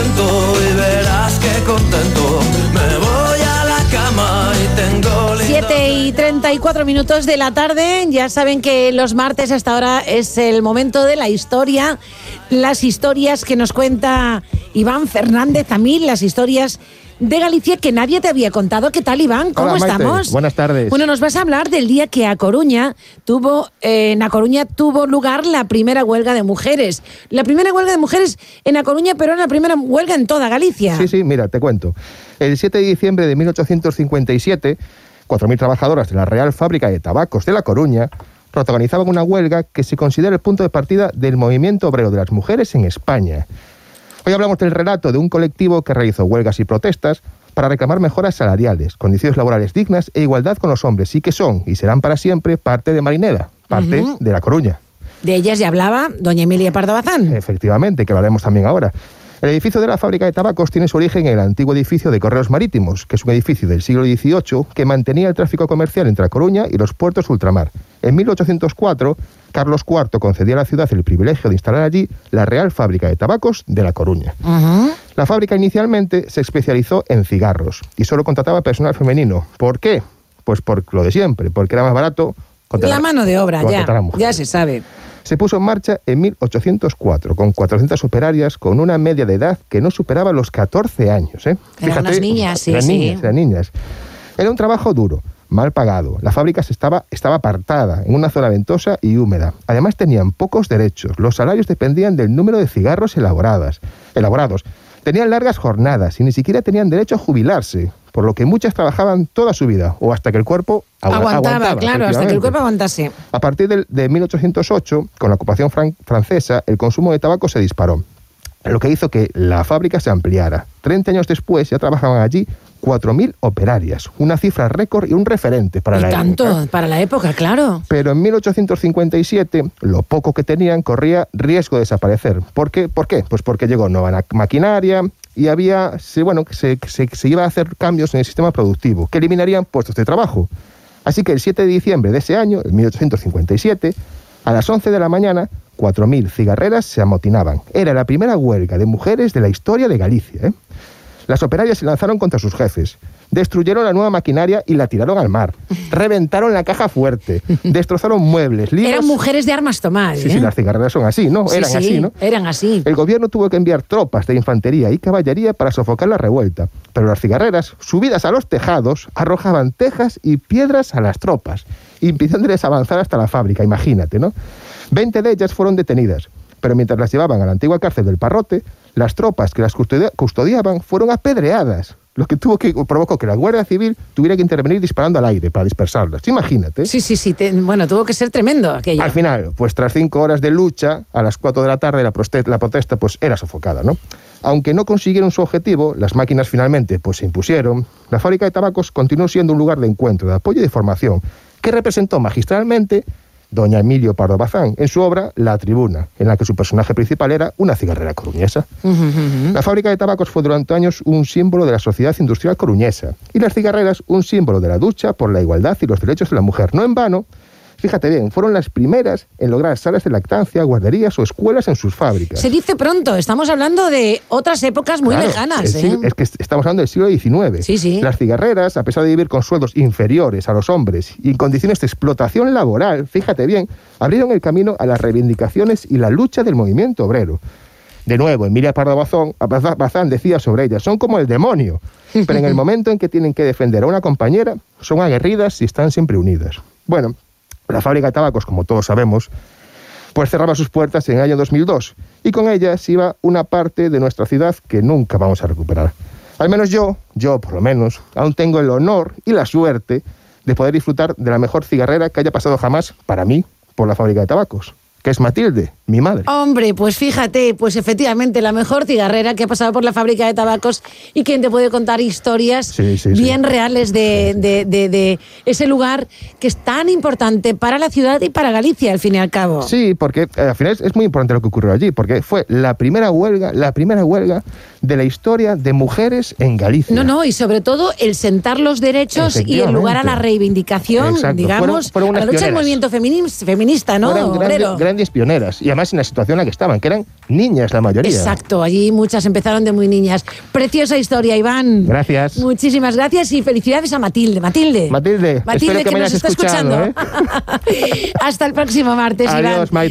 cuento y verás que contento me voy a la cama y tengo 7 y 34 minutos de la tarde. Ya saben que los martes hasta ahora es el momento de la historia. Las historias que nos cuenta Iván Fernández mí, las historias de Galicia que nadie te había contado. ¿Qué tal, Iván? ¿Cómo Hola, Maite. estamos? Buenas tardes. Bueno, nos vas a hablar del día que a Coruña tuvo, eh, en A Coruña tuvo lugar la primera huelga de mujeres. La primera huelga de mujeres en A Coruña, pero era la primera huelga en toda Galicia. Sí, sí, mira, te cuento. El 7 de diciembre de 1857, 4.000 trabajadoras de la Real Fábrica de Tabacos de La Coruña protagonizaban una huelga que se considera el punto de partida del movimiento obrero de las mujeres en España. Hoy hablamos del relato de un colectivo que realizó huelgas y protestas para reclamar mejoras salariales, condiciones laborales dignas e igualdad con los hombres, y que son y serán para siempre parte de Marineda, parte de La Coruña. De ellas ya hablaba doña Emilia Pardo Bazán. Efectivamente, que lo haremos también ahora. El edificio de la fábrica de tabacos tiene su origen en el antiguo edificio de Correos Marítimos, que es un edificio del siglo XVIII que mantenía el tráfico comercial entre La Coruña y los puertos ultramar. En 1804, Carlos IV concedió a la ciudad el privilegio de instalar allí la Real Fábrica de Tabacos de La Coruña. La fábrica inicialmente se especializó en cigarros y solo contrataba personal femenino. ¿Por qué? Pues por lo de siempre, porque era más barato contratar- La mano de obra, ya. se sabe. Se puso en marcha en 1804 con 400 operarias con una media de edad que no superaba los 14 años. ¿eh? Eran unas niñas, sí, eran sí. niñas, eran niñas. Era un trabajo duro, mal pagado. La fábrica se estaba, estaba apartada, en una zona ventosa y húmeda. Además tenían pocos derechos. Los salarios dependían del número de cigarros elaboradas, elaborados. Tenían largas jornadas y ni siquiera tenían derecho a jubilarse, por lo que muchas trabajaban toda su vida o hasta que el cuerpo agua- Aguantaba, claro, hasta que el cuerpo aguantase. A partir de, 1808, con la ocupación fran- francesa, el consumo de tabaco se disparó, lo que hizo que la fábrica se ampliara. 30 años después ya trabajaban allí 4.000 operarias, una cifra récord y un referente para y la tanto, época. para la época, claro. Pero en 1857, lo poco que tenían corría riesgo de desaparecer. ¿Por qué? ¿Por qué? Pues porque llegó nueva na- maquinaria y había, bueno, se, se iba a hacer cambios en el sistema productivo que eliminarían puestos de trabajo. Así que el 7 de diciembre de ese año, en 1857, a las 11 de la mañana, 4.000 cigarreras se amotinaban. Era la primera huelga de mujeres de la historia de Galicia. ¿eh? Las operarias se lanzaron contra sus jefes. Destruyeron la nueva maquinaria y la tiraron al mar. Reventaron la caja fuerte. Destrozaron muebles, libros. Eran mujeres de armas tomar. Sí, ¿eh? sí, las cigarreras son así, ¿no? Sí, Eran sí, así, ¿no? Eran así. El gobierno tuvo que enviar tropas de infantería y caballería para sofocar la revuelta, pero las cigarreras, subidas a los tejados, arrojaban tejas y piedras a las tropas, impidiéndoles avanzar hasta la fábrica, imagínate, ¿no? Veinte de ellas fueron detenidas, pero mientras las llevaban a la antigua cárcel del Parrote, las tropas que las custodia- custodiaban fueron apedreadas, lo que tuvo que provocó que la Guardia Civil tuviera que intervenir disparando al aire para dispersarlas. Imagínate. Sí, sí, sí. te- bueno, tuvo que ser tremendo aquello. Al final, pues tras cinco horas de lucha, a las cuatro de la tarde la, la protesta pues era sofocada, ¿no? Aunque no consiguieron su objetivo, las máquinas finalmente pues se impusieron. La fábrica de tabacos continuó siendo un lugar de encuentro, de apoyo y de formación, que representó magistralmente doña Emilio Pardo Bazán en su obra La Tribuna, en la que su personaje principal era una cigarrera coruñesa. La fábrica de tabacos fue durante años un símbolo de la sociedad industrial coruñesa y las cigarreras un símbolo de la lucha por la igualdad y los derechos de la mujer. No en vano, fíjate bien, fueron las primeras en lograr salas de lactancia, guarderías o escuelas en sus fábricas. Se dice pronto, estamos hablando de otras épocas muy Claro, lejanas. ¿eh? Es que est- estamos hablando del siglo XIX. Sí, sí. Las cigarreras, a pesar de vivir con sueldos inferiores a los hombres y en condiciones de explotación laboral, fíjate bien, abrieron el camino a las reivindicaciones y la lucha del movimiento obrero. De nuevo, Emilia Pardo Bazán, Bazán decía sobre ellas, son como el demonio, pero en el momento en que tienen que defender a una compañera, son aguerridas y están siempre unidas. Bueno, la fábrica de tabacos, como todos sabemos, pues cerraba sus puertas en el año 2002 y con ellas iba una parte de nuestra ciudad que nunca vamos a recuperar. Al menos yo, yo por lo menos, aún tengo el honor y la suerte de poder disfrutar de la mejor cigarrera que haya pasado jamás para mí por la fábrica de tabacos, que es Matilde, mi madre. Hombre, pues fíjate, pues efectivamente la mejor cigarrera que ha pasado por la fábrica de tabacos y quien te puede contar historias Sí, sí, sí. bien reales de, de- de- de ese lugar que es tan importante para la ciudad y para Galicia, al fin y al cabo. Sí, porque eh, al final es, es muy importante lo que ocurrió allí, porque fue la primera huelga, la primera huelga de la historia de mujeres en Galicia. No, no, y sobre todo el sentar los derechos y el lugar a la reivindicación, Exacto. digamos, Fueron- fueron a la lucha del movimiento femini- feminista, ¿no? Fueron grandes, grandes pioneras. Y además en la situación en la que estaban, que eran niñas la mayoría. Exacto, allí muchas empezaron de muy niñas. Preciosa historia, Iván. Gracias. Muchísimas gracias y felicidades a Matilde. Matilde. Matilde, Matilde espero que me nos está escuchando. Hasta el próximo martes, Iván. Adiós, Maite.